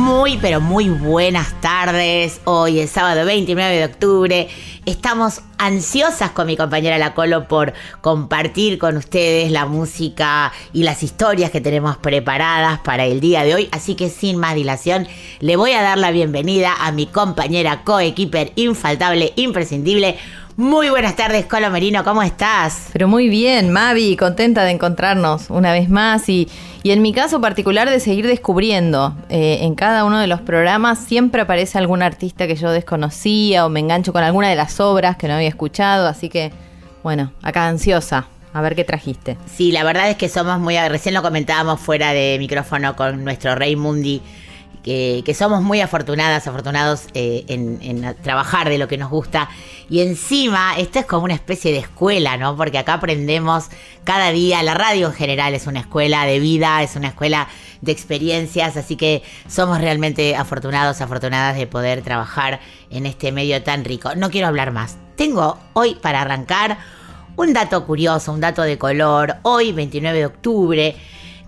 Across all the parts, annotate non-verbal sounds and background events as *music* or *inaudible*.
Muy, pero muy buenas tardes. Hoy es sábado 29 de octubre. Estamos ansiosas con mi compañera La Colo por compartir con ustedes la música y las historias que tenemos preparadas para el día de hoy. Así que sin más dilación, le voy a dar la bienvenida a mi compañera coequiper infaltable, imprescindible. Muy buenas tardes, Colo Merino, ¿cómo estás? Pero muy bien, Mavi, contenta de encontrarnos una vez más y, y en mi caso particular de seguir descubriendo. Eh, en cada uno de los programas siempre aparece algún artista que yo desconocía o me engancho con alguna de las obras que no había escuchado, así que bueno, acá ansiosa. A ver qué trajiste. Sí, la verdad es que somos muy, recién lo comentábamos fuera de micrófono con nuestro Rey Mundi, que, somos muy afortunadas, afortunados eh, en, en trabajar de lo que nos gusta. Y encima, esto es como una especie de escuela, ¿no? Porque acá aprendemos cada día, la radio en general es una escuela de vida, es una escuela de experiencias, así que somos realmente afortunados, afortunadas de poder trabajar en este medio tan rico. No quiero hablar más. Tengo hoy para arrancar un dato curioso, un dato de color, hoy 29 de octubre,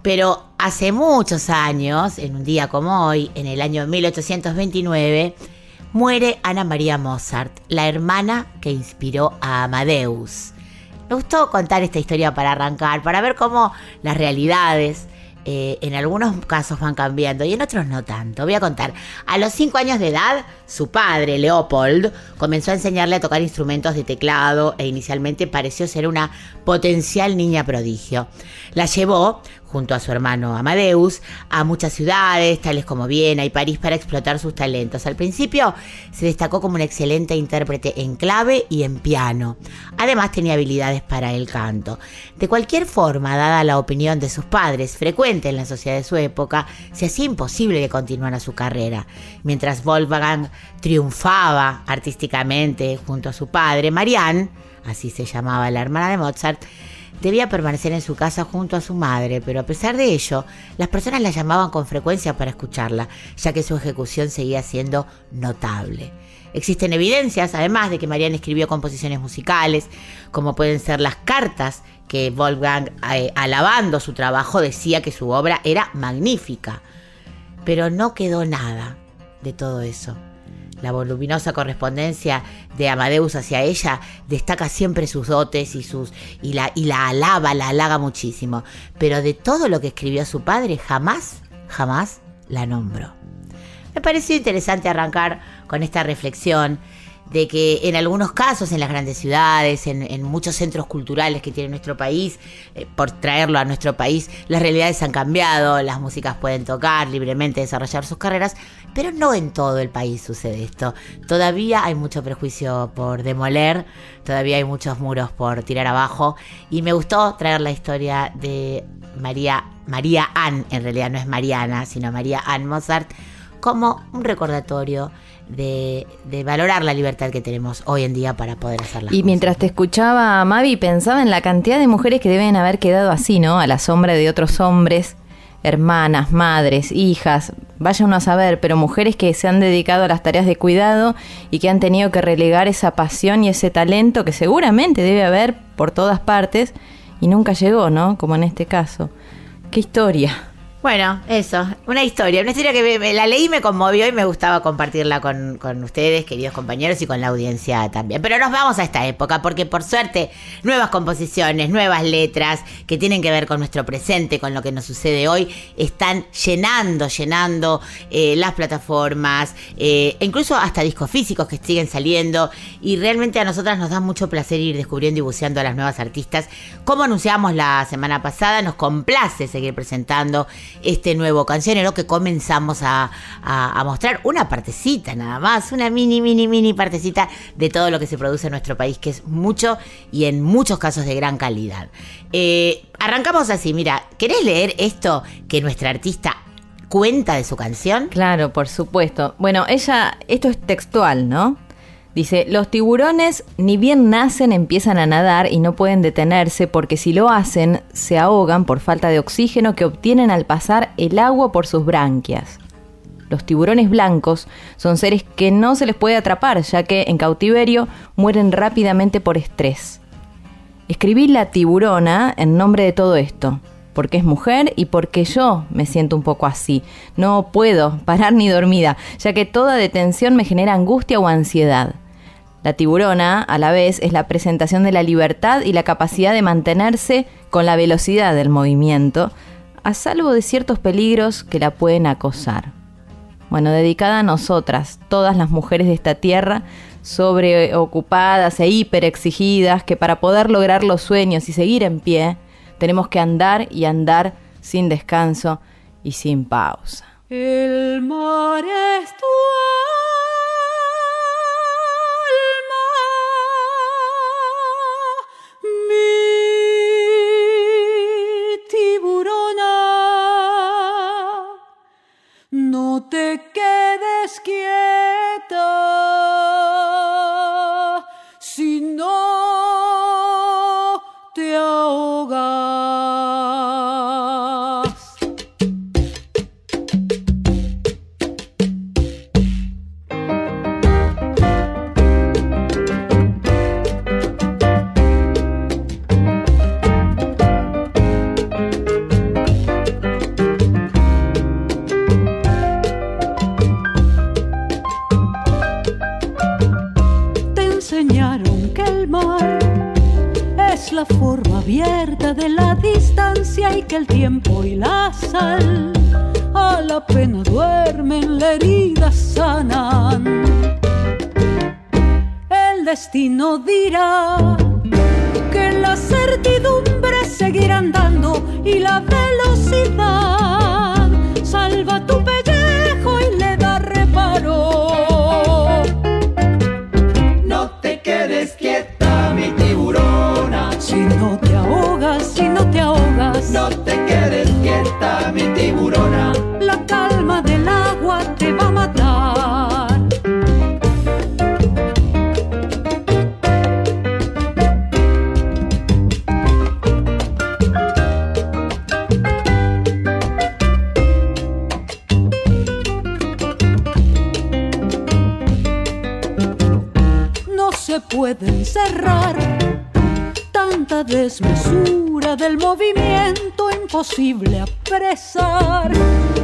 pero hace muchos años, en un día como hoy, en el año 1829, muere Ana María Mozart, la hermana que inspiró a Amadeus. Me gustó contar esta historia para arrancar, para ver cómo las realidades eh, en algunos casos van cambiando y en otros no tanto. Voy a contar. A los 5 años de edad, su padre, Leopold, comenzó a enseñarle a tocar instrumentos de teclado e inicialmente pareció ser una potencial niña prodigio. La llevó, junto a su hermano Amadeus, a muchas ciudades, tales como Viena y París, para explotar sus talentos. Al principio se destacó como una excelente intérprete en clave y en piano. Además tenía habilidades para el canto. De cualquier forma, dada la opinión de sus padres, frecuente en la sociedad de su época, se hacía imposible que continuara su carrera. Mientras Wolfgang triunfaba artísticamente junto a su padre, Marianne, así se llamaba la hermana de Mozart, debía permanecer en su casa junto a su madre, pero a pesar de ello, las personas la llamaban con frecuencia para escucharla, ya que su ejecución seguía siendo notable. Existen evidencias, además, de que Marianne escribió composiciones musicales, como pueden ser las cartas que Wolfgang, eh, alabando su trabajo, decía que su obra era magnífica. Pero no quedó nada de todo eso. La voluminosa correspondencia de Amadeus hacia ella destaca siempre sus dotes y sus y la y la alaba, la halaga muchísimo, pero de todo lo que escribió su padre jamás, jamás la nombró. Me pareció interesante arrancar con esta reflexión de que en algunos casos, en las grandes ciudades, en, muchos centros culturales que tiene nuestro país, eh, por traerlo a nuestro país, las realidades han cambiado, las músicas pueden tocar libremente, desarrollar sus carreras, pero no en todo el país sucede esto. Todavía hay mucho prejuicio por demoler, todavía hay muchos muros por tirar abajo, y me gustó traer la historia de María, María Ann, en realidad no es Mariana, sino María Ann Mozart, como un recordatorio de, de, valorar la libertad que tenemos hoy en día para poder hacer las Y cosas. mientras te escuchaba, Mavi, pensaba en la cantidad de mujeres que deben haber quedado así, ¿no? A la sombra de otros hombres, hermanas, madres, hijas, vaya uno a saber, pero mujeres que se han dedicado a las tareas de cuidado y que han tenido que relegar esa pasión y ese talento que seguramente debe haber por todas partes y nunca llegó, ¿no? Como en este caso. ¡Qué historia! Bueno, eso, una historia, una historia que me, la leí, me conmovió y me gustaba compartirla con, con, ustedes, queridos compañeros, y con la audiencia también. Pero nos vamos a esta época, porque por suerte, nuevas composiciones, nuevas letras que tienen que ver con nuestro presente, con lo que nos sucede hoy, están llenando, llenando eh, las plataformas, eh, incluso hasta discos físicos que siguen saliendo, y realmente a nosotras nos da mucho placer ir descubriendo y buceando a las nuevas artistas. Como anunciamos la semana pasada, nos complace seguir presentando este nuevo cancionero que comenzamos a, mostrar una partecita nada más, una mini, mini, mini partecita de todo lo que se produce en nuestro país, que es mucho y en muchos casos de gran calidad. Eh, arrancamos así, mira, ¿querés leer esto que nuestra artista cuenta de su canción? Claro, por supuesto. Bueno, ella, esto es textual, ¿no? Dice, los tiburones ni bien nacen empiezan a nadar y no pueden detenerse porque si lo hacen se ahogan por falta de oxígeno que obtienen al pasar el agua por sus branquias. Los tiburones blancos son seres que no se les puede atrapar ya que en cautiverio mueren rápidamente por estrés. Escribí la tiburona en nombre de todo esto, porque es mujer y porque yo me siento un poco así. No puedo parar ni dormida, ya que toda detención me genera angustia o ansiedad. La tiburona, a la vez, es la presentación de la libertad y la capacidad de mantenerse con la velocidad del movimiento, a salvo de ciertos peligros que la pueden acosar. Bueno, dedicada a nosotras, todas las mujeres de esta tierra, sobreocupadas e hiperexigidas, que para poder lograr los sueños y seguir en pie, tenemos que andar y andar sin descanso y sin pausa. El mar es tu de la distancia y que el tiempo y la sal a la pena duermen, la herida sanan. El destino dirá que la certidumbre seguirá andando y la velocidad salva tu pellejo tiburona. la calma del agua te va a matar. No se puede encerrar tanta desmesura del movimiento imposible apresar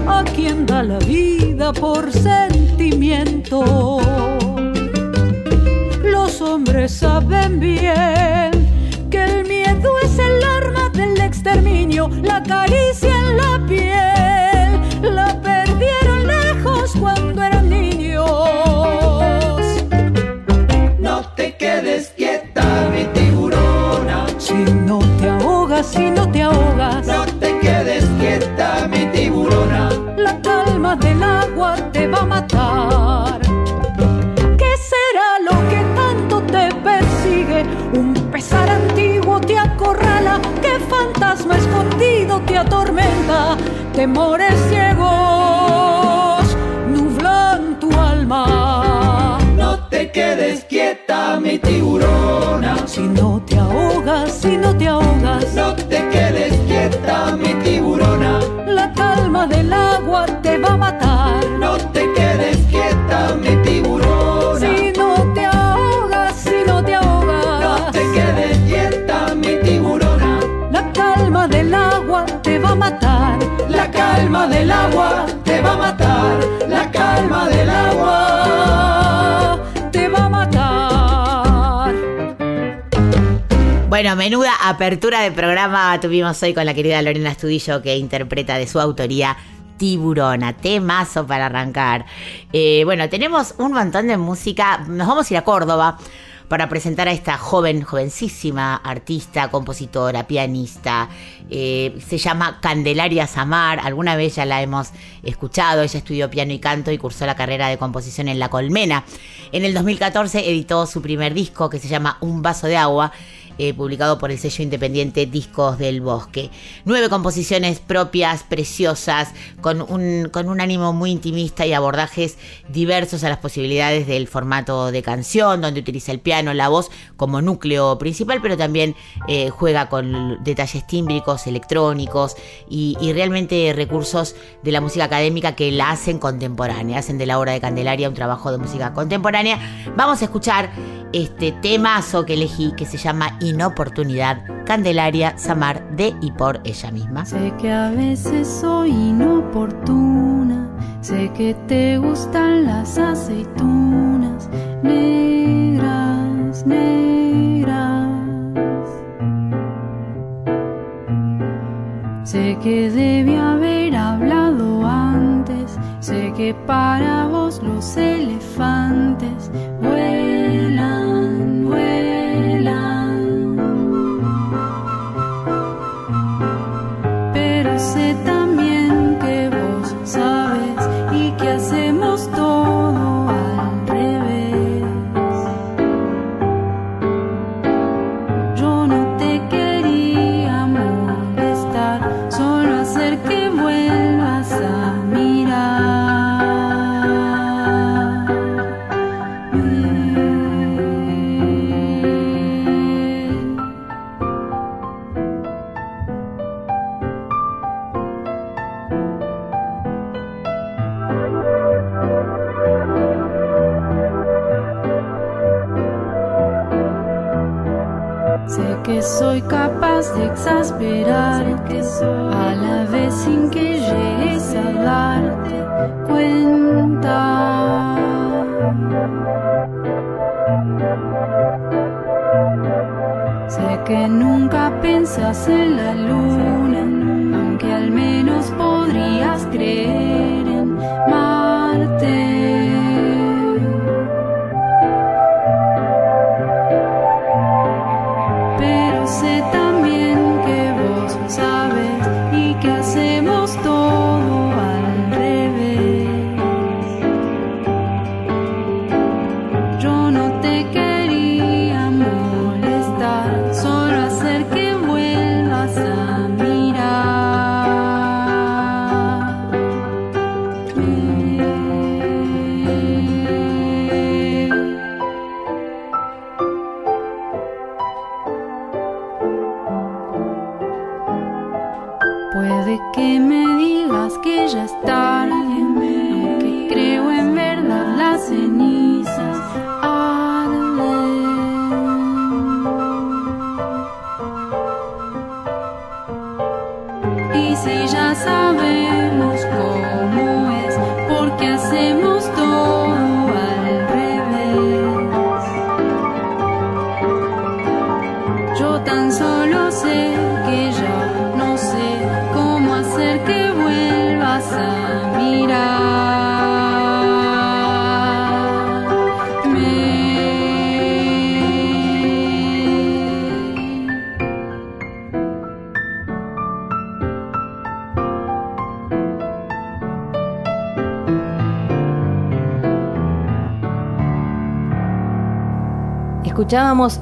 a quien da la vida por sentimiento. Los hombres saben bien que el miedo es el arma del exterminio, la caricia en la piel, si no te ahogas, No te quedes quieta, mi tiburona. la calma del agua te va a matar. ¿Qué será lo que tanto te persigue? Un pesar antiguo te acorrala, ¿qué fantasma escondido te atormenta? Temores ciegos quieta, mi tiburona. Si no te ahogas, si no te ahogas, No te quedes quieta, mi tiburona. la calma del agua te va a matar. No te quedes quieta, mi tiburona. Si no te ahogas, si no te No ahogas, te quedes quieta, mi tiburona. la calma del agua te va a matar. La calma del agua te va a matar. La calma del agua. Bueno, menuda apertura de programa tuvimos hoy con la querida Lorena Estudillo que interpreta de su autoría Tiburona, temazo para arrancar. Eh, bueno, tenemos un montón de música. Nos vamos a ir a Córdoba para presentar a esta joven, jovencísima artista, compositora, pianista. Eh, se llama Candelaria Samar. Alguna vez ya la hemos escuchado. Ella estudió piano y canto y cursó la carrera de composición en La Colmena. En el 2014 editó su primer disco que se llama Un vaso de agua eh, publicado por el sello independiente Discos del Bosque. Nueve composiciones propias, preciosas, con un, con un ánimo muy intimista y abordajes diversos a las posibilidades del formato de canción, donde utiliza el piano, la voz como núcleo principal, pero también eh, juega con detalles tímbricos, electrónicos y, y realmente recursos de la música académica que la hacen contemporánea, hacen de la obra de Candelaria un trabajo de música contemporánea. Vamos a escuchar este temazo que elegí que se llama Inoportunidad, Candelaria Samar de y por ella misma. Sé que a veces soy inoportuna, sé que te gustan las aceitunas negras, negras. Sé que debí haber hablado antes, sé que para vos los elefantes vuelan, sé también que vos sabes y que hacemos capaz de exasperarte a la vez sin que llegues a darte cuenta. Sé que nunca pensas en la luna, aunque al menos podrías creer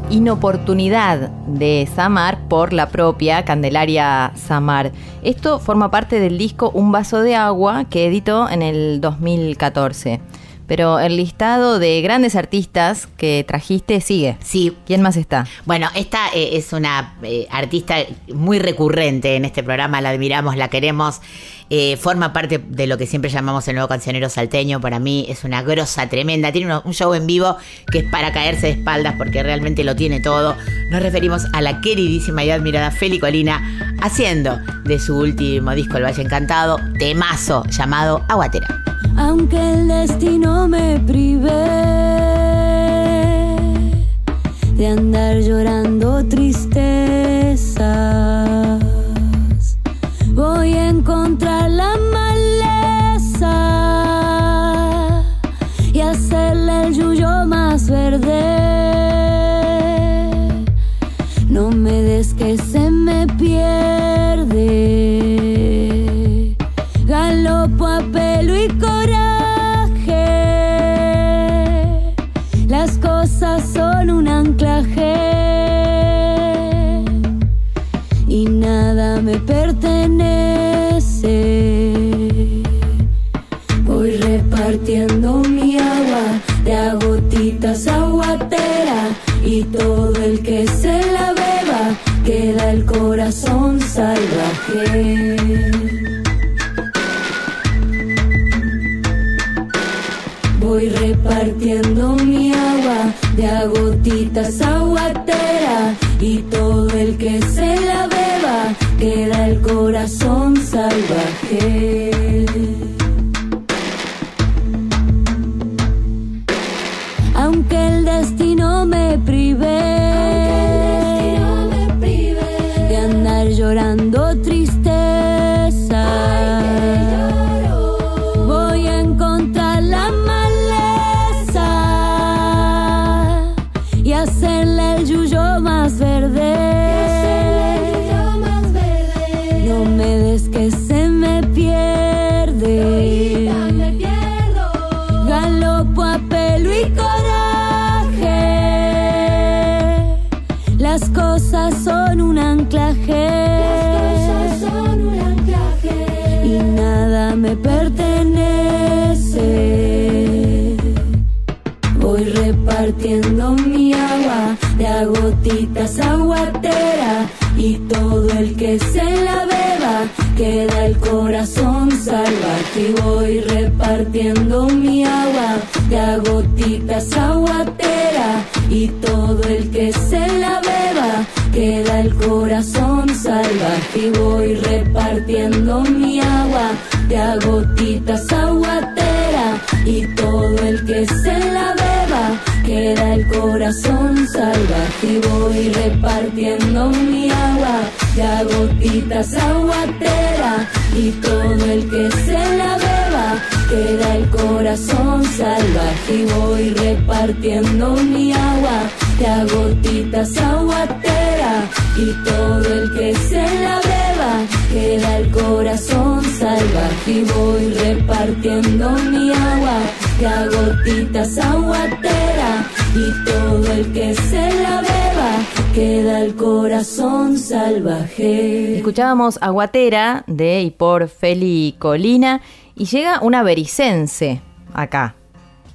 Inoportunidad de Samar por la propia Candelaria Samar. Esto forma parte del disco Un vaso de agua que editó en el 2014. Pero el listado de grandes artistas que trajiste sigue. Sí, ¿Quién más está? Bueno, esta eh, es una eh, artista muy recurrente en este programa, la admiramos, la queremos, eh, forma parte de lo que siempre llamamos el nuevo cancionero salteño, para mí es una grosa tremenda, tiene uno- un show en vivo que es para caerse de espaldas porque realmente lo tiene todo. Nos referimos a la queridísima y admirada Feli Colina haciendo de su último disco El Valle Encantado, temazo llamado Aguatera. Aunque el destino me prive de andar llorando tristezas. Voy a encontrar la Voy repartiendo mi agua de agotitas aguatera y todo el que se la beba queda el corazón salvaje. Se la beba queda el corazón salvaje. Y voy repartiendo mi agua de agotitas aguatera y todo el que se la beba queda el corazón salvaje. Y voy repartiendo mi agua de agotitas aguatera y todo el que se la beba queda el corazón salvaje. Y voy repartiendo mi agua de agotitas aguatera y todo el que se la beba queda el corazón salvaje. Y voy repartiendo mi agua de agotitas aguatera y todo el que se la beba queda el corazón salvaje. Y voy repartiendo mi agua de agotitas aguatera y todo el que se la beba queda el corazón salvaje. Escuchábamos Aguatera de y por Feli Colina y llega una bericense acá.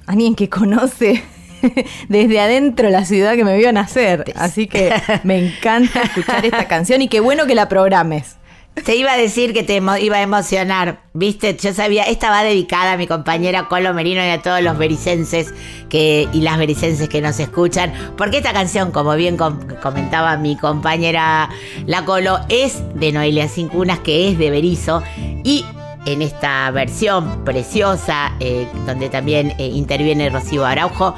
Alguien que conoce *laughs* desde adentro la ciudad que me vio nacer. Así que *laughs* me encanta escuchar esta canción y qué bueno que la programes. Te iba a decir que te iba a emocionar, viste, yo sabía, esta va dedicada a mi compañera Colo Merino y a todos los bericenses que, y las bericenses que nos escuchan, porque esta canción, como bien com- comentaba mi compañera La Colo, es de Noelia Cincunas, que es de Berizo, y en esta versión preciosa, eh, donde también eh, interviene Rocío Araujo,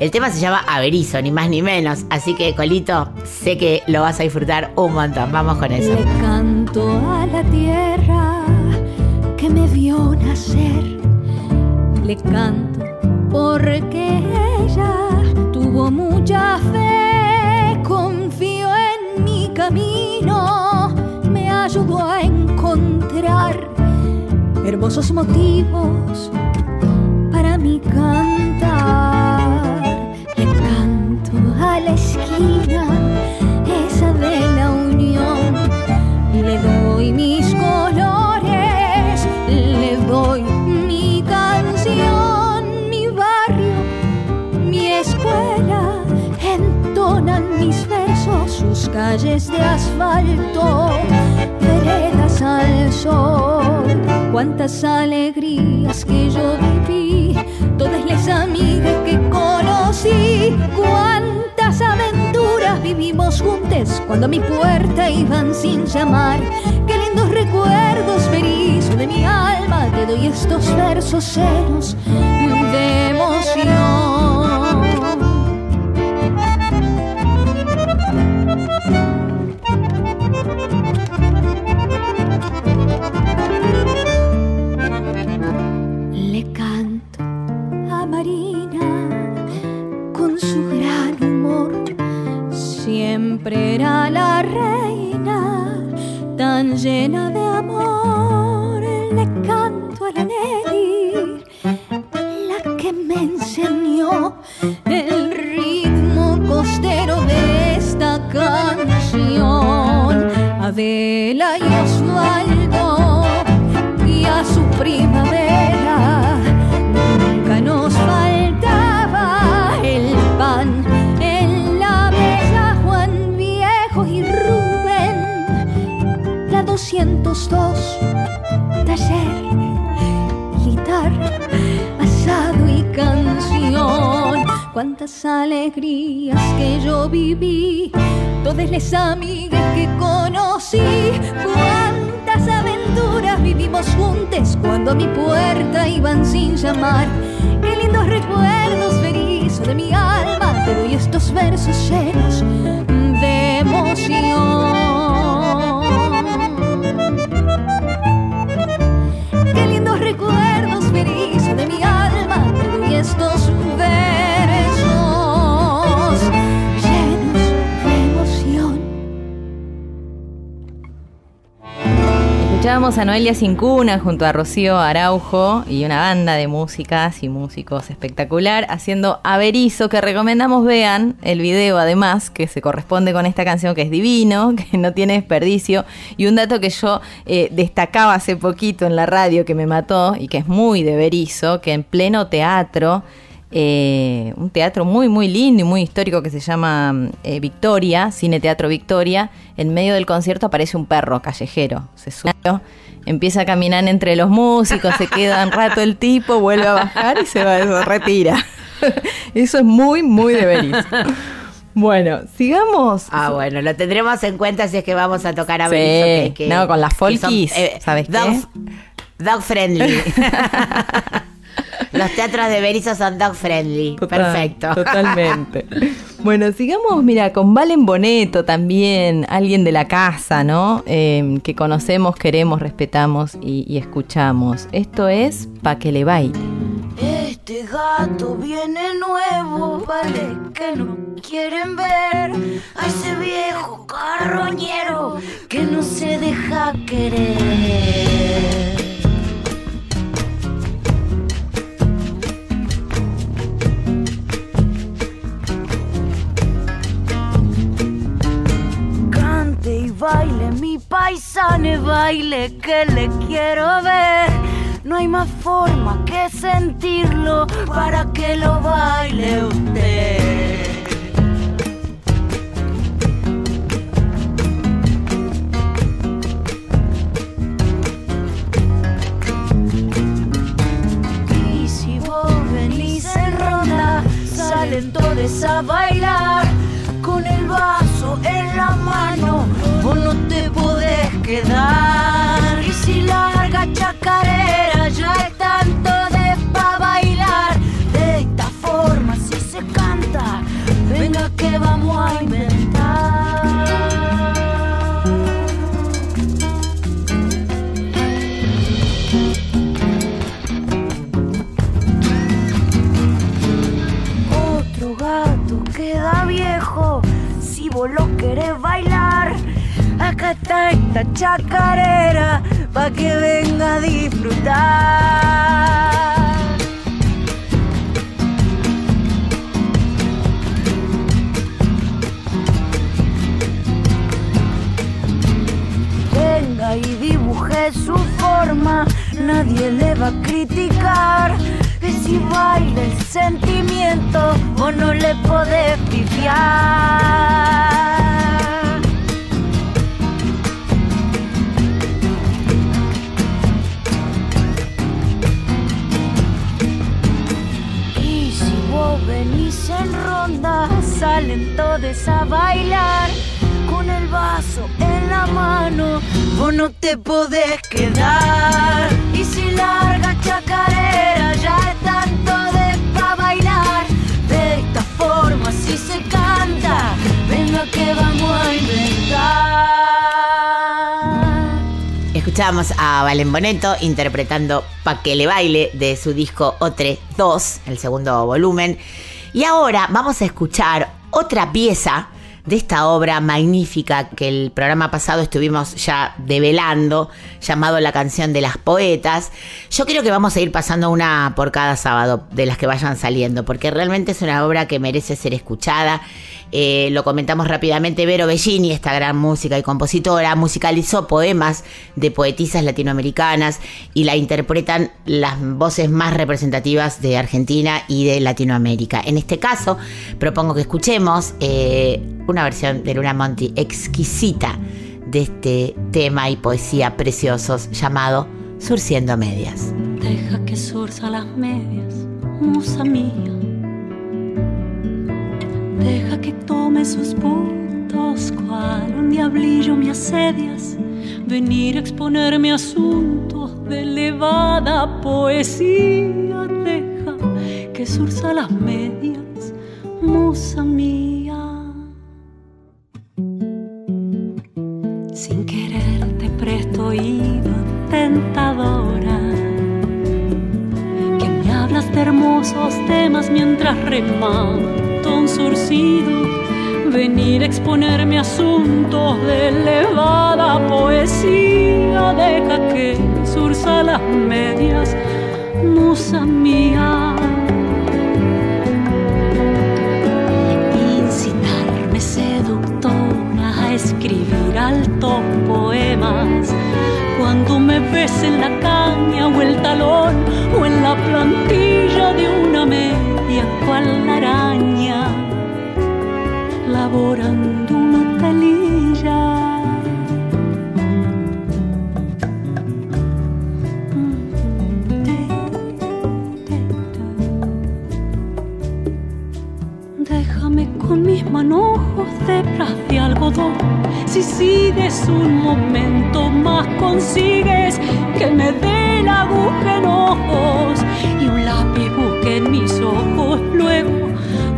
el tema se llama Averizo, ni más ni menos, así que Colito, sé que lo vas a disfrutar un montón, vamos con eso. Le canto a la tierra que me vio nacer. Le canto porque ella tuvo mucha fe, confió en mi camino, me ayudó a encontrar hermosos motivos para mi cantar. Esquina, esa de la unión. Le doy mis colores, le doy mi canción, mi barrio, mi escuela. Entonan mis versos, sus calles de asfalto, veredas al sol. Cuántas alegrías que yo viví, todas las amigas que conocí, cuántas aventuras vivimos juntos cuando a mi puerta iban sin llamar. Qué lindos recuerdos berizo de mi alma, te doy estos versos llenos de emoción. Era la reina tan llena de amor. Le canto a la Nelly, la que me enseñó el ritmo costero de esta canción. Adela y Osvaldo y a su primavera 1902 taller militar asado y canción. Cuántas alegrías que yo viví. Todas las amigas que conocí. Cuántas aventuras vivimos juntas cuando a mi puerta iban sin llamar. Qué lindos recuerdos feliz de mi alma. Te doy estos versos llenos de emoción. Qué Escuchábamos a Noelia Cincuna junto a Rocío Araujo y una banda de músicas y músicos espectacular haciendo Averizo, que recomendamos vean el video además, que se corresponde con esta canción que es divino, *laughs* que no tiene desperdicio. Y un dato que yo eh, destacaba hace poquito en la radio que me mató y que es muy de Berizo, que en pleno teatro eh, un teatro muy, muy lindo y muy histórico que se llama eh, Victoria, Cine Teatro Victoria. En medio del concierto aparece un perro callejero. Se sube, empieza a caminar entre los músicos, se queda un rato el tipo, vuelve a bajar y se va, se retira. *laughs* Eso es muy, muy de Berizo. Bueno, sigamos. Ah, bueno, lo tendremos en cuenta si es que vamos a tocar a Sí, Berizo, que- que- no, con las son, folkies, ¿sabes qué? dog, dog friendly. *laughs* Los teatros de Berizo son dog friendly. Total, Perfecto. Totalmente. *laughs* Bueno, sigamos, mira, con Valen Boneto también, alguien de la casa, ¿no? Eh, que conocemos, queremos, respetamos y, y escuchamos. Esto es Pa' que le baile. Este gato viene nuevo, vale que no quieren ver a ese viejo carroñero que no se deja querer. Baile, mi paisane baile que le quiero ver. No hay más forma que sentirlo para que lo baile usted. Y si vos venís en ronda, salen todos a bailar con el vaso en la mano. Vos no te podés quedar. Y si larga chacarera, ya están todos pa' bailar. De esta forma, si se canta, venga que vamos a inventar. Si vos lo querés bailar. Acá está esta chacarera pa' que venga a disfrutar. Venga y dibuje su forma, nadie le va a criticar. Que si baila el sentimiento, vos no le podés pifiar. Salen todos a bailar con el vaso en la mano. Vos no te podés quedar. Y si larga chacarera, ya están todos pa' bailar. De esta forma, si se canta, venga que vamos a inventar. Escuchábamos a Valen Boneto interpretando Pa' que le baile de su disco Otre 2, el segundo volumen. Y ahora vamos a escuchar otra pieza de esta obra magnífica que el programa pasado estuvimos ya develando, llamado La canción de las poetas. Yo creo que vamos a ir pasando una por cada sábado de las que vayan saliendo, porque realmente es una obra que merece ser escuchada. Eh, lo comentamos rápidamente, Vero Bellini, esta gran música y compositora, musicalizó poemas de poetisas latinoamericanas y la interpretan las voces más representativas de Argentina y de Latinoamérica. En este caso, propongo que escuchemos eh, una versión de Luna Monti exquisita de este tema y poesía preciosos llamado Surciendo Medias. Deja que surza las medias, musa mía. Deja que tome sus puntos, cual un diablillo me asedias. Venir a exponerme asuntos de elevada poesía. Deja que surza las medias, musa mía. Sin querer te presto oído, tentadora. Que me hablas de hermosos temas mientras remato un surcido. Venir a exponerme asuntos de elevada poesía. Deja que surza las medias, musa mía. Incitarme seductora a escribir altos poemas. Cuando me ves en la caña o el talón o en la plantilla de una media cual araña, laborando una telilla. Déjame con mis manojos de bras de algodón. Si sigues un momento más, consigues que me dé la aguja en ojos y un mis Luego,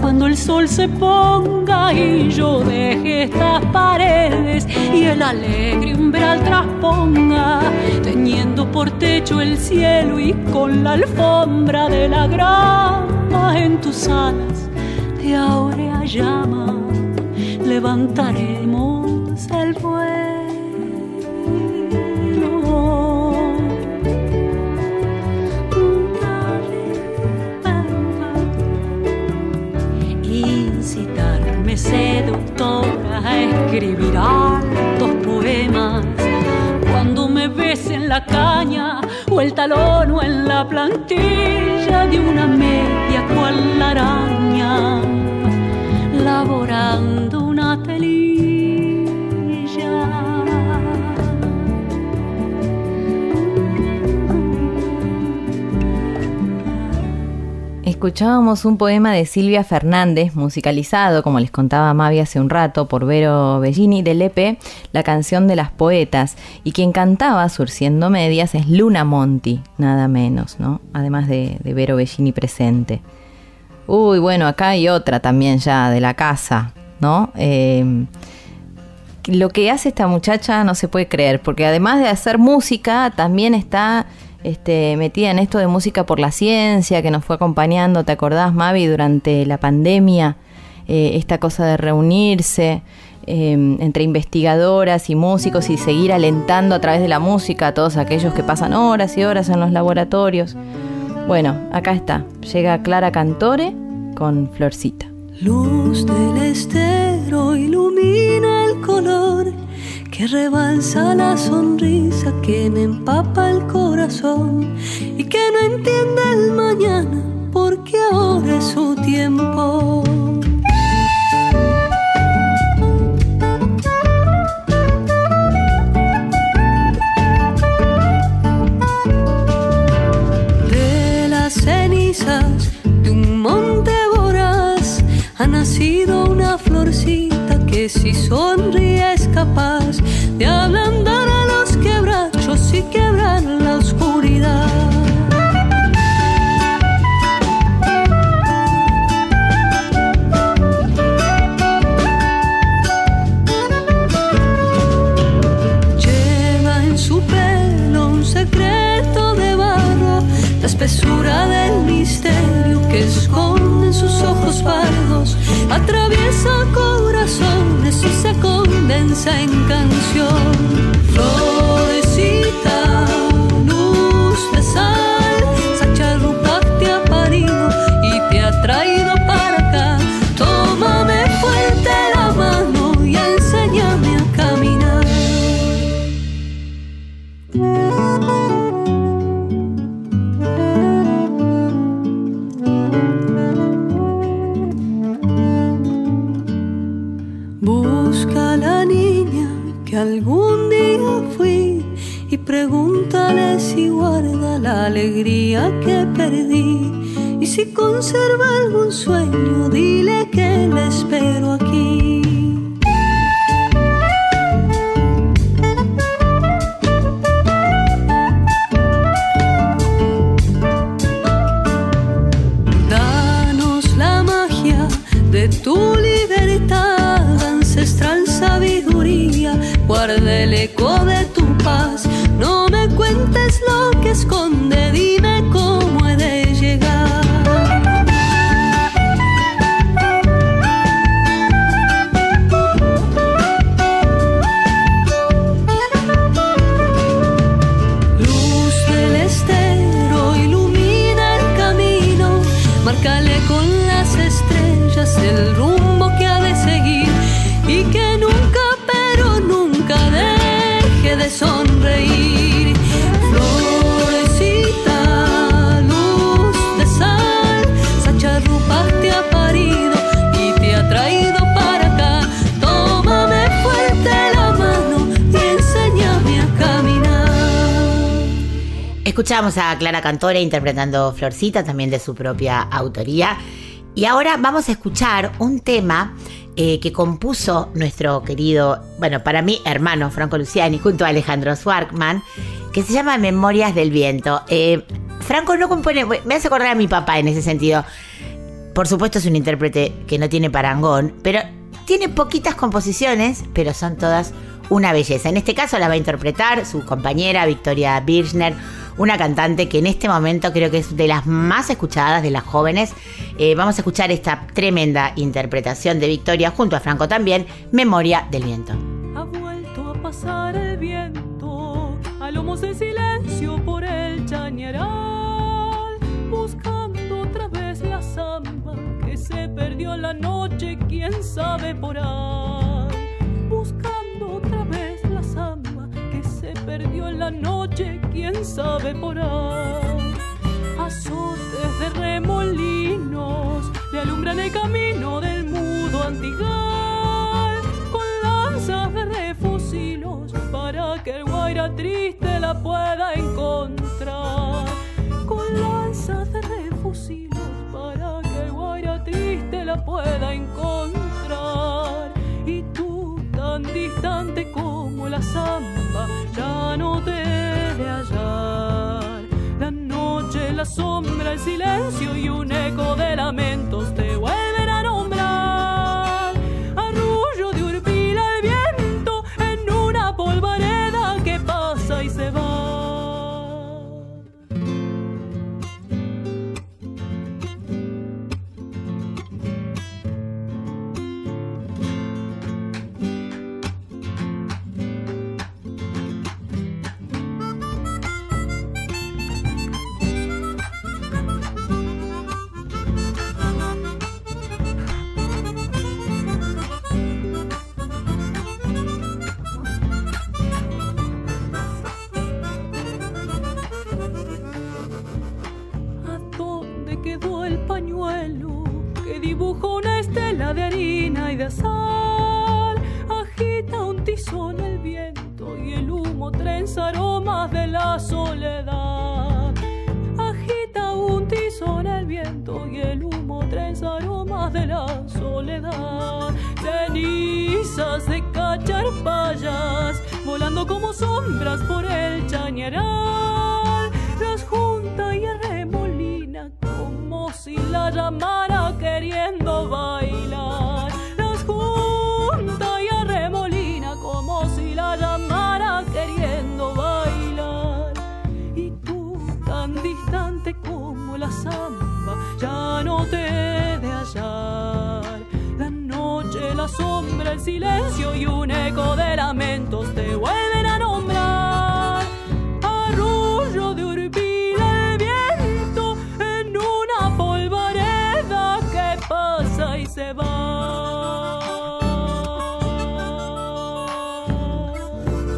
cuando el sol se ponga y yo deje estas paredes y el alegre umbral trasponga, teniendo por techo el cielo y con la alfombra de la grama en tus alas de áurea llama, levantaremos el vuelo. La caña o el talón o en la plantilla de una media cual Escuchábamos un poema de Silvia Fernández, musicalizado, como les contaba Mavi hace un rato, por Vero Bellini, del EP La canción de las poetas. Y quien cantaba, surciendo medias, es Luna Monti, nada menos, ¿no? Además de, de Vero Bellini presente. Uy, bueno, acá hay otra también ya de la casa, ¿no? Eh, lo que hace esta muchacha no se puede creer, porque además de hacer música, también está este, metida en esto de música por la ciencia, que nos fue acompañando, ¿te acordás, Mavi, durante la pandemia? Eh, esta cosa de reunirse eh, entre investigadoras y músicos y seguir alentando a través de la música a todos aquellos que pasan horas y horas en los laboratorios. Bueno, acá está, llega Clara Cantore con Florcita. Luz del estero ilumina el color que rebalsa la sonrisa que me empapa el corazón y que no entiende el mañana porque ahora es su tiempo. De las cenizas de un monte ha nacido una florcita que si sonríe es capaz de ablandar a los quebrachos y quebrar la oscuridad. Lleva en su pelo un secreto de barro, la espesura del misterio corazones y se condensa en canción. Escuchamos a Clara Cantore interpretando Florcita, también de su propia autoría. Y ahora vamos a escuchar un tema eh, que compuso nuestro querido, bueno, para mí, hermano Franco Luciani, junto a Alejandro Swarkman, que se llama Memorias del Viento. Eh, Franco no compone, me hace acordar a mi papá en ese sentido. Por supuesto es un intérprete que no tiene parangón, pero tiene poquitas composiciones, pero son todas una belleza. En este caso la va a interpretar su compañera Victoria Birchner, una cantante que en este momento creo que es de las más escuchadas de las jóvenes. Eh, vamos a escuchar esta tremenda interpretación de Victoria junto a Franco también, Memoria del Viento. Ha vuelto a pasar el viento a lomos silencio por el chañaral, se perdió en la noche, quién sabe por ahí. Buscando otra vez la samba que se perdió en la noche, quién sabe por ahí. Azotes de remolinos le alumbran el camino del mudo antigal con lanzas de refusilos para que el guaira triste la pueda encontrar. Con lanzas de refusilos triste la pueda encontrar. Y tú, tan distante como la samba, ya no te de hallar. La noche, la sombra, el silencio y un eco de lamentos te vuelven de harina y de sal? Agita un tizón el viento y el humo trenza aromas de la soledad. Agita un tizón el viento y el humo trenza aromas de la soledad. Cenizas de cacharpayas volando como sombras por el chañaral. El silencio y un eco de lamentos te vuelven a nombrar. Arrullo de urpila el viento en una polvareda que pasa y se va.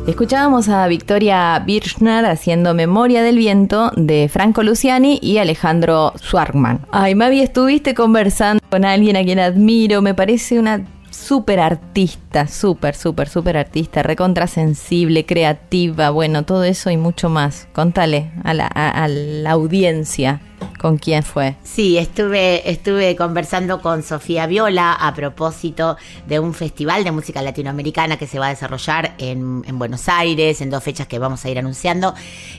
Escuchábamos a Victoria Birchner haciendo Memoria del Viento de Franco Luciani y Alejandro Swarkman. Ay, Mavi, estuviste conversando con alguien a quien admiro, me parece una súper artista, súper, súper, súper artista, recontrasensible, creativa, bueno, todo eso y mucho más. Contale a la, a- a la audiencia ¿Con quién fue? Sí, estuve, estuve conversando con Sofía Viola a propósito de un festival de música latinoamericana que se va a desarrollar en, en Buenos Aires, en dos fechas que vamos a ir anunciando.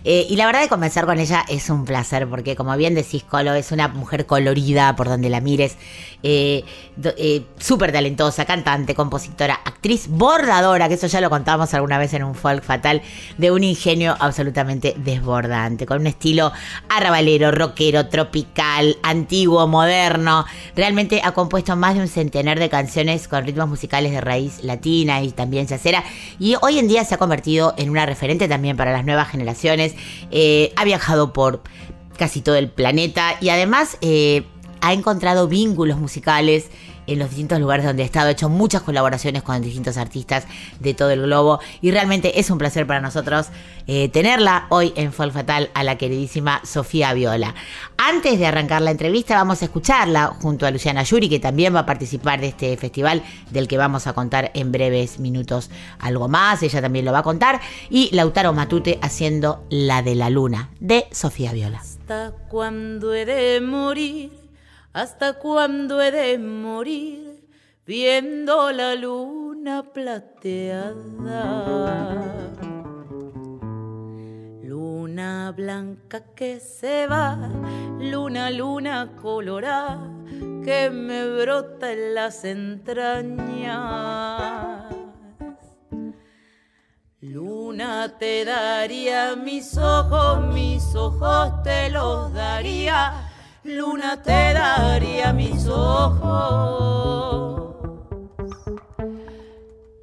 Eh, y la verdad de conversar con ella es un placer, porque como bien decís, Colo, es una mujer colorida por donde la mires, eh, eh, súper talentosa, cantante, compositora, actriz, bordadora, que eso ya lo contábamos alguna vez en un folk fatal, de un ingenio absolutamente desbordante, con un estilo arrabalero, rockero, tropical, antiguo, moderno. Realmente ha compuesto más de un centenar de canciones con ritmos musicales de raíz latina y también yacera. Y hoy en día se ha convertido en una referente también para las nuevas generaciones. Eh, ha viajado por casi todo el planeta y además eh, ha encontrado vínculos musicales en los distintos lugares donde he estado, he hecho muchas colaboraciones con distintos artistas de todo el globo y realmente es un placer para nosotros eh, tenerla hoy en Folk Fatal a la queridísima Sofía Viola. Antes de arrancar la entrevista vamos a escucharla junto a Luciana Yuri que también va a participar de este festival del que vamos a contar en breves minutos algo más, ella también lo va a contar y Lautaro Matute haciendo La de la Luna de Sofía Viola. ¿Hasta cuándo he de morir? ¿Hasta cuándo he de morir viendo la luna plateada? Luna blanca que se va, luna, luna colorada que me brota en las entrañas. Luna te daría mis ojos, mis ojos te los daría luna te daría mis ojos,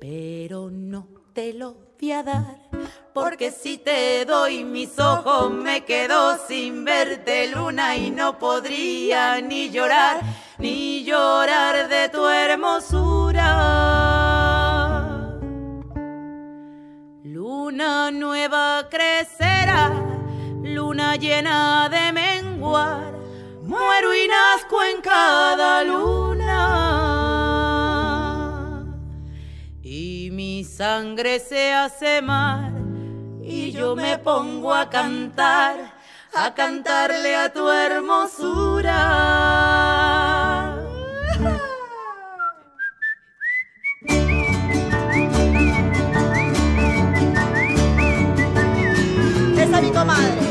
pero no te lo voy a dar, porque si te doy mis ojos me quedo sin verte luna y no podría ni llorar, ni llorar de tu hermosura. Luna nueva crecerá, luna llena de menguar muero y nazco en cada luna. Y mi sangre se hace mar y yo me pongo a cantar, a cantarle a tu hermosura. Esa es mi comadre.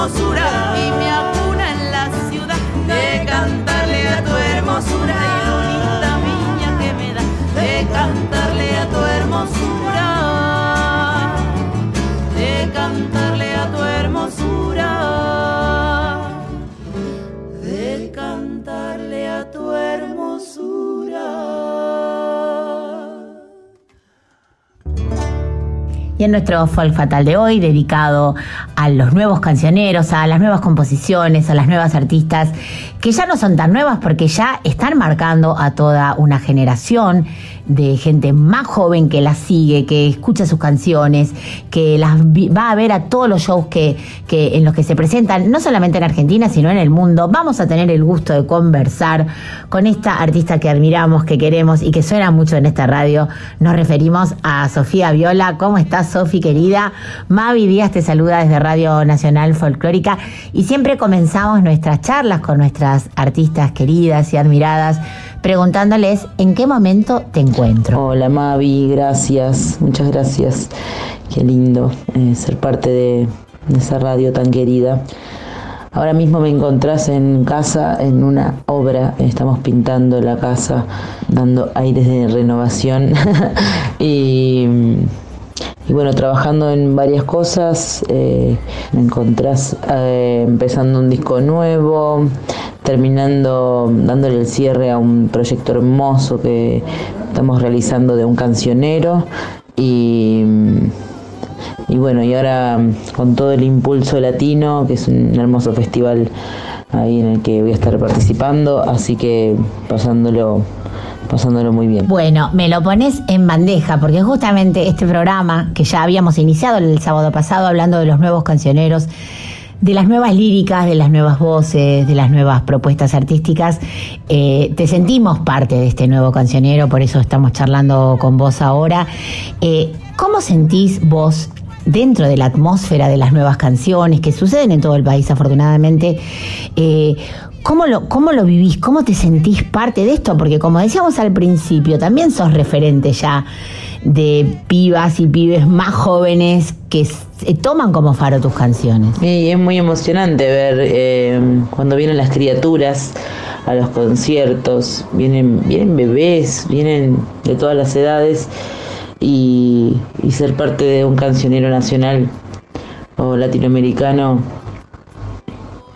hermosura. Y en nuestro folk fatal de hoy, dedicado a los nuevos cancioneros, a las nuevas composiciones, a las nuevas artistas, que ya no son tan nuevas porque ya están marcando a toda una generación de gente más joven que las sigue, que escucha sus canciones, que las va a ver a todos los shows que, que en los que se presentan, no solamente en Argentina, sino en el mundo. Vamos a tener el gusto de conversar con esta artista que admiramos, que queremos y que suena mucho en esta radio. Nos referimos a Sofía Viola. ¿Cómo estás, Sofi, querida? Mavi Díaz te saluda desde Radio Nacional Folclórica y siempre comenzamos nuestras charlas con nuestras artistas queridas y admiradas preguntándoles en qué momento te Hola Mavi, gracias, muchas gracias. Qué lindo eh, ser parte de, esa radio tan querida. Ahora mismo me encontrás en casa en una obra, estamos pintando la casa, dando aires de renovación *laughs* y, bueno, trabajando en varias cosas. Eh, me encontrás eh, empezando un disco nuevo, terminando dándole el cierre a un proyecto hermoso que estamos realizando de un cancionero y, y bueno, y ahora con todo el impulso latino, que es un hermoso festival ahí en el que voy a estar participando, así que pasándolo pasándolo muy bien. Bueno, me lo pones en bandeja, porque justamente este programa que ya habíamos iniciado el sábado pasado hablando de los nuevos cancioneros, de las nuevas líricas, de las nuevas voces, de las nuevas propuestas artísticas. Eh, te sentimos parte de este nuevo cancionero, por eso estamos charlando con vos ahora. Eh, ¿Cómo sentís vos dentro de la atmósfera de las nuevas canciones que suceden en todo el país, afortunadamente? Eh, ¿Cómo lo, ¿Cómo lo vivís? ¿Cómo te sentís parte de esto? Porque como decíamos al principio, también sos referente ya de pibas y pibes más jóvenes que toman como faro tus canciones. Y es muy emocionante ver eh, cuando vienen las criaturas a los conciertos, vienen, vienen bebés, vienen de todas las edades y, ser parte de un cancionero nacional o latinoamericano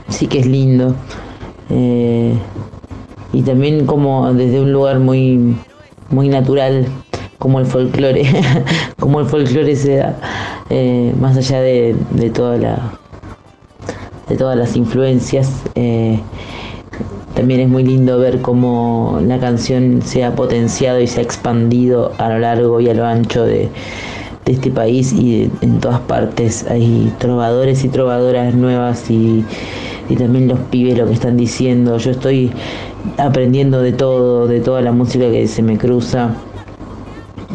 sí que es lindo. Eh, y también como desde un lugar muy, muy natural como el folclore, *laughs* como el folclore se da, eh, más allá de, toda la de todas las influencias. Eh, también es muy lindo ver cómo la canción se ha potenciado y se ha expandido a lo largo y a lo ancho de, este país y en todas partes hay trovadores y trovadoras nuevas y, y también los pibes lo que están diciendo. Yo estoy aprendiendo de todo, de toda la música que se me cruza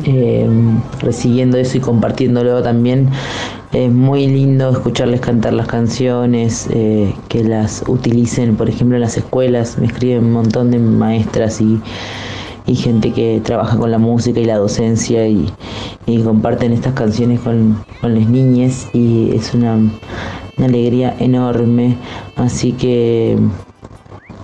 eh, recibiendo eso y compartiéndolo también. Es muy lindo escucharles cantar las canciones, eh, que las utilicen, por ejemplo, en las escuelas. Me escriben un montón de maestras y, gente que trabaja con la música y la docencia y, comparten estas canciones con, las niñas y es una, alegría enorme. Así que,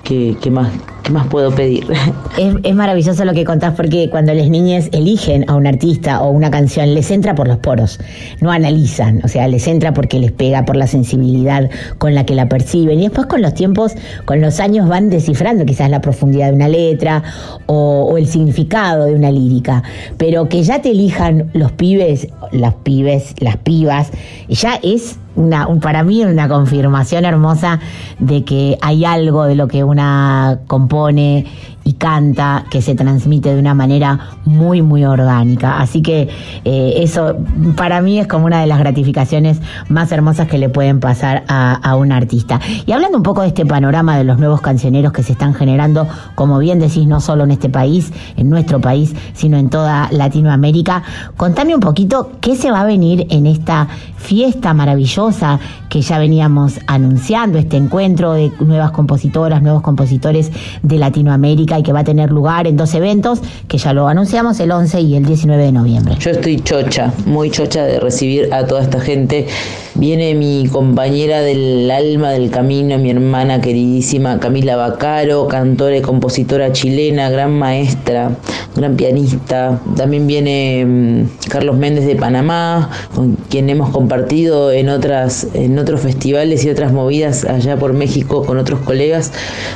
que más ¿Qué más puedo pedir? *laughs* Es, maravilloso lo que contás porque cuando las niñas eligen a un artista o una canción, les entra por los poros, no analizan, o sea, les entra porque les pega por la sensibilidad con la que la perciben y después con los tiempos, con los años van descifrando quizás la profundidad de una letra o, el significado de una lírica, pero que ya te elijan los pibes, las pibes, las pibas, ya es una, para mí una confirmación hermosa de que hay algo de lo que una compone propone y canta, que se transmite de una manera muy, muy orgánica. Así que eh, eso para mí es como una de las gratificaciones más hermosas que le pueden pasar a, un artista. Y hablando un poco de este panorama de los nuevos cancioneros que se están generando, como bien decís, no solo en este país, en nuestro país, sino en toda Latinoamérica, contame un poquito qué se va a venir en esta fiesta maravillosa que ya veníamos anunciando, este encuentro de nuevas compositoras, nuevos compositores de Latinoamérica y que va a tener lugar en dos eventos que ya lo anunciamos el 11 y el 19 de noviembre. Yo estoy chocha, muy chocha de recibir a toda esta gente. Viene mi compañera del alma del camino, mi hermana queridísima Camila Bacaro, cantora y compositora chilena, gran maestra, gran pianista. También viene mm, Carlos Méndez de Panamá, con quien hemos compartido en otras en otros festivales y otras movidas allá por México con otros colegas.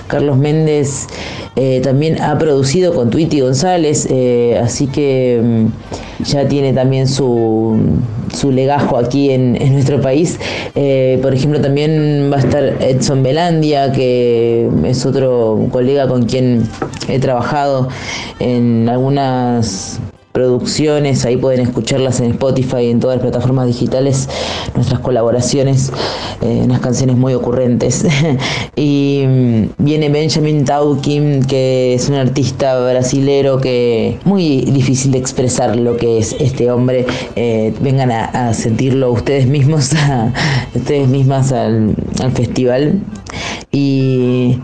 Carlos Méndez eh, también ha producido con Twitty González, eh, así que mm, ya tiene también su, su legajo aquí en, nuestro país. Eh, por ejemplo, también va a estar Edson Belandia, que es otro colega con quien he trabajado en algunas producciones, ahí pueden escucharlas en Spotify y en todas las plataformas digitales, nuestras colaboraciones, eh, unas canciones muy ocurrentes. *laughs* y mm, viene Benjamin Taukim, que es un artista brasilero que muy difícil de expresar lo que es este hombre. Eh, vengan a, sentirlo ustedes mismos, *laughs* ustedes mismas al, al festival. Y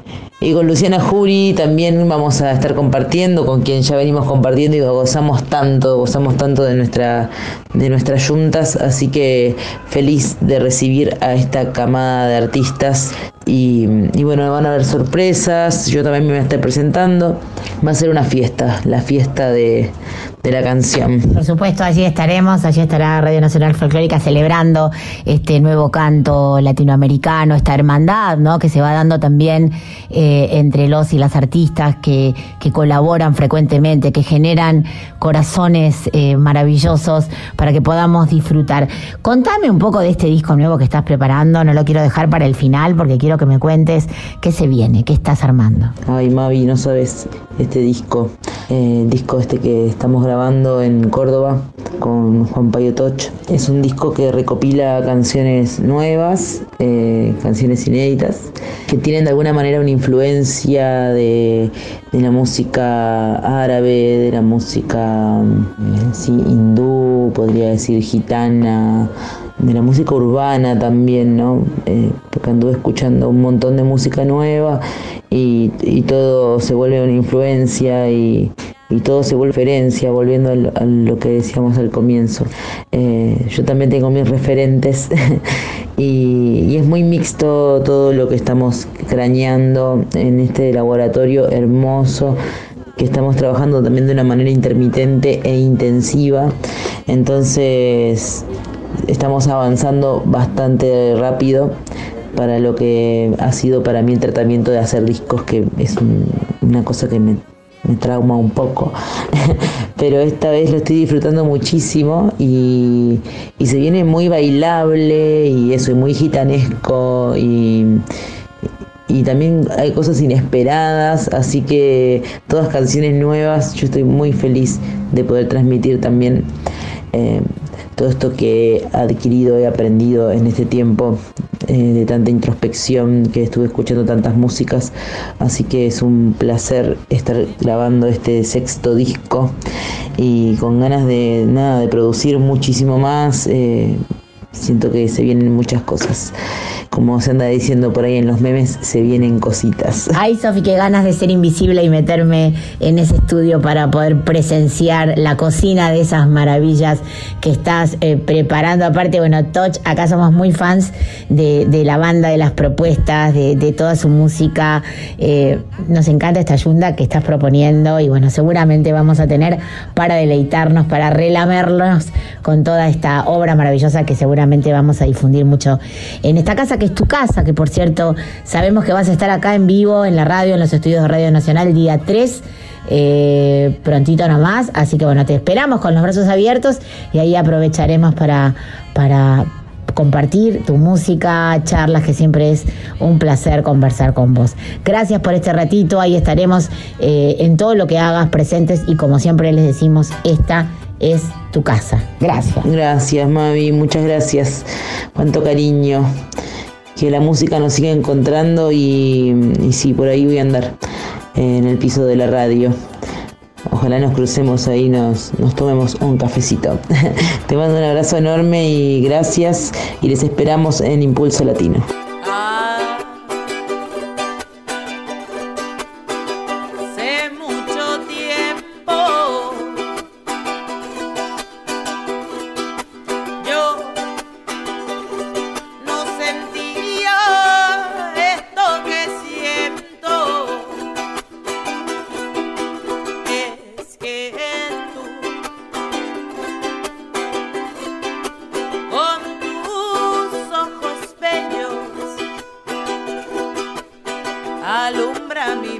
y con Luciana Jury también vamos a estar compartiendo, con quien ya venimos compartiendo y gozamos tanto, gozamos tanto de nuestra de nuestras juntas, así que feliz de recibir a esta camada de artistas y, bueno, van a haber sorpresas, yo también me voy a estar presentando, va a ser una fiesta, la fiesta de, de la canción. Por supuesto, allí estaremos, allí estará Radio Nacional Folclórica celebrando este nuevo canto latinoamericano, esta hermandad, ¿no? Que se va dando también eh, entre los y las artistas que, que, colaboran frecuentemente, que generan corazones eh, maravillosos para que podamos disfrutar. Contame un poco de este disco nuevo que estás preparando, no lo quiero dejar para el final porque quiero que me cuentes qué se viene, qué estás armando. Ay, Mavi, no sabes este disco, eh, disco este que estamos grabando en Córdoba con Juan Payo Toch. Es un disco que recopila canciones nuevas, eh, canciones inéditas, que tienen de alguna manera una influencia de, de la música árabe, de la música eh, sí, hindú, podría decir gitana, de la música urbana también, ¿no? Eh, porque anduve escuchando un montón de música nueva y, todo se vuelve una influencia y, todo se vuelve referencia, volviendo a lo, que decíamos al comienzo. Eh, yo también tengo mis referentes *laughs* y, y, es muy mixto todo lo que estamos craneando en este laboratorio hermoso que estamos trabajando también de una manera intermitente e intensiva. Entonces estamos avanzando bastante rápido para lo que ha sido para mí el tratamiento de hacer discos, que es un, una cosa que me, trauma un poco, *laughs* pero esta vez lo estoy disfrutando muchísimo y, y, se viene muy bailable y eso, y muy gitanesco y, y también hay cosas inesperadas, así que todas canciones nuevas, yo estoy muy feliz de poder transmitir también. Eh, todo esto que he adquirido, he aprendido en este tiempo eh, de tanta introspección, que estuve escuchando tantas músicas, así que es un placer estar grabando este sexto disco. Y con ganas de nada de producir muchísimo más. Eh, siento que se vienen muchas cosas como se anda diciendo por ahí en los memes, se vienen cositas. *laughs* Ay, Sofi, qué ganas de ser invisible y meterme en ese estudio para poder presenciar la cocina de esas maravillas que estás eh, preparando. Aparte, bueno, Touch, acá somos muy fans de, la banda, de las propuestas, de, toda su música. Eh, nos encanta esta ayunda que estás proponiendo y bueno, seguramente vamos a tener para deleitarnos, para relamernos con toda esta obra maravillosa que seguramente vamos a difundir mucho en esta casa que es tu casa, que por cierto sabemos que vas a estar acá en vivo, en la radio, en los estudios de Radio Nacional, día 3. Eh, prontito nomás, así que bueno, te esperamos con los brazos abiertos y ahí aprovecharemos para, para compartir tu música, charlas, que siempre es un placer conversar con vos. Gracias por este ratito, ahí estaremos eh, en todo lo que hagas presentes y como siempre les decimos, esta es tu casa. Gracias. Gracias, Mavi, muchas gracias. Cuánto cariño que la música nos siga encontrando y, y sí, por ahí voy a andar en el piso de la radio. Ojalá nos crucemos ahí, nos, nos tomemos un cafecito. *laughs* Te mando un abrazo enorme y gracias y les esperamos en Impulso Latino. I mean.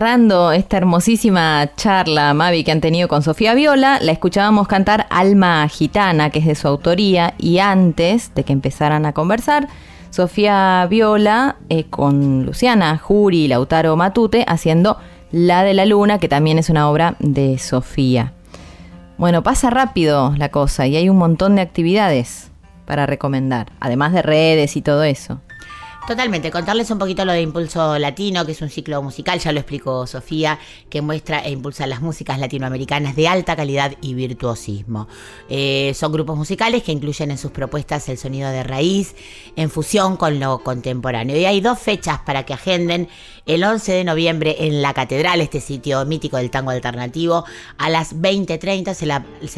Cerrando esta hermosísima charla, Mavi, que han tenido con Sofía Viola, la escuchábamos cantar Alma Gitana, que es de su autoría, y antes de que empezaran a conversar, Sofía Viola eh, con Luciana Juri y Lautaro Matute haciendo La de la Luna, que también es una obra de Sofía. Bueno, pasa rápido la cosa y hay un montón de actividades para recomendar, además de redes y todo eso. Totalmente, contarles un poquito lo de Impulso Latino, que es un ciclo musical, ya lo explicó Sofía, que muestra e impulsa las músicas latinoamericanas de alta calidad y virtuosismo. Eh, son grupos musicales que incluyen en sus propuestas el sonido de raíz, en fusión con lo contemporáneo. Y hay dos fechas para que agenden el 11 de noviembre en la Catedral, este sitio mítico del tango alternativo, a las 20.30 se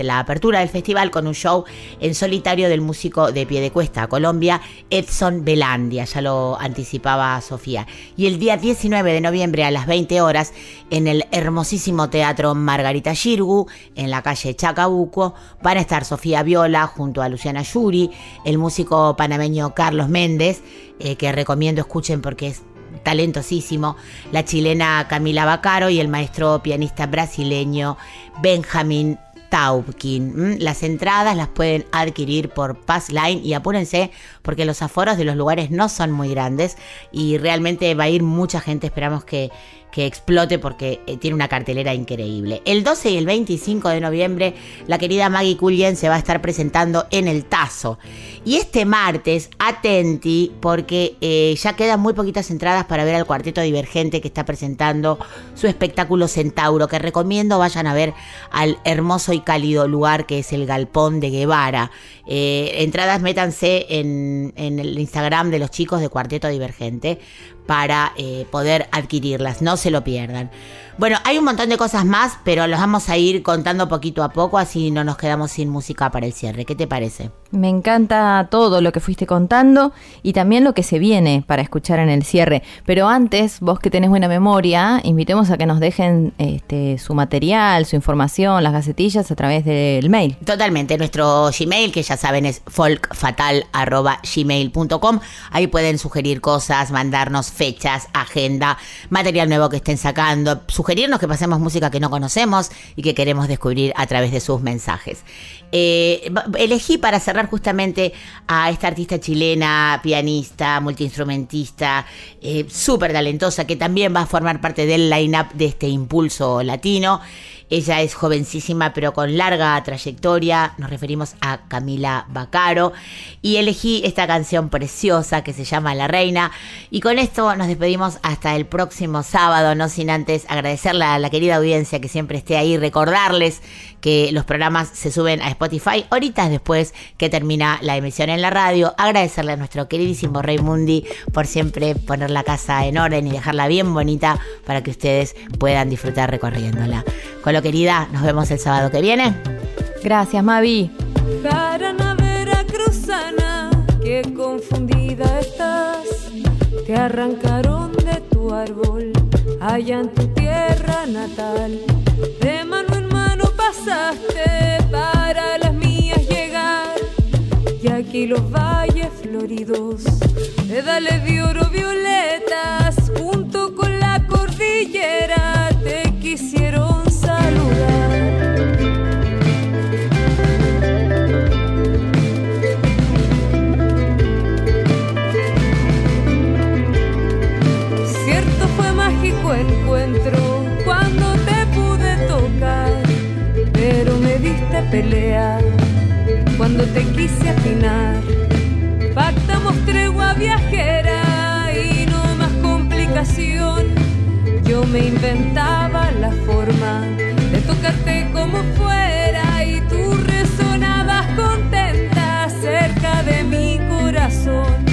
la, apertura del festival con un show en solitario del músico de Piedecuesta, Colombia, Edson Belandia, ya lo anticipaba Sofía. Y el día 19 de noviembre a las 20 horas en el hermosísimo Teatro Margarita Girgu, en la calle Chacabuco, van a estar Sofía Viola junto a Luciana Yuri, el músico panameño Carlos Méndez, eh, que recomiendo escuchen porque es talentosísimo, la chilena Camila Bacaro y el maestro pianista brasileño Benjamin Taubkin. Las entradas las pueden adquirir por Passline y apúrense porque los aforos de los lugares no son muy grandes y realmente va a ir mucha gente. Esperamos que, que explote porque eh, tiene una cartelera increíble. El 12 y el 25 de noviembre, la querida Maggie Cullen se va a estar presentando en el Tazo. Y este martes, atenti, porque eh, ya quedan muy poquitas entradas para ver al cuarteto divergente que está presentando su espectáculo Centauro, que recomiendo vayan a ver al hermoso y cálido lugar que es el Galpón de Guevara. Eh, entradas métanse en, en el Instagram de los chicos de Cuarteto Divergente para eh, poder adquirirlas. No se lo pierdan. Bueno, hay un montón de cosas más, pero los vamos a ir contando poquito a poco, así no nos quedamos sin música para el cierre. ¿Qué te parece? Me encanta todo lo que fuiste contando y también lo que se viene para escuchar en el cierre. Pero antes, vos que tenés buena memoria, invitemos a que nos dejen este, su material, su información, las gacetillas a través del mail. Totalmente, nuestro Gmail, que ya saben es folkfatal.gmail.com. Ahí pueden sugerir cosas, mandarnos fechas, agenda, material nuevo que estén sacando, sugerirnos que pasemos música que no conocemos y que queremos descubrir a través de sus mensajes. Eh, elegí para cerrar justamente a esta artista chilena, pianista, multiinstrumentista, eh, súper talentosa, que también va a formar parte del line-up de este impulso latino. Ella es jovencísima pero con larga trayectoria, nos referimos a Camila Bacaro y elegí esta canción preciosa que se llama La Reina. Y con esto nos despedimos hasta el próximo sábado, no sin antes agradecerle a la querida audiencia que siempre esté ahí, recordarles que los programas se suben a Spotify horitas después que termina la emisión en la radio, agradecerle a nuestro queridísimo Raimundi por siempre poner la casa en orden y dejarla bien bonita para que ustedes puedan disfrutar recorriéndola. Querida, nos vemos el sábado que viene. Gracias, Mavi. Jarana veracruzana, qué confundida estás. Te arrancaron de tu árbol, allá en tu tierra natal. De mano en mano pasaste para las mías llegar. Y aquí los valles floridos, pedales de oro violetas, junto con la te quise afinar. Pactamos tregua viajera y no más complicación. Yo me inventaba la forma de tocarte como fuera y tú resonabas contenta cerca de mi corazón.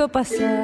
tô passando.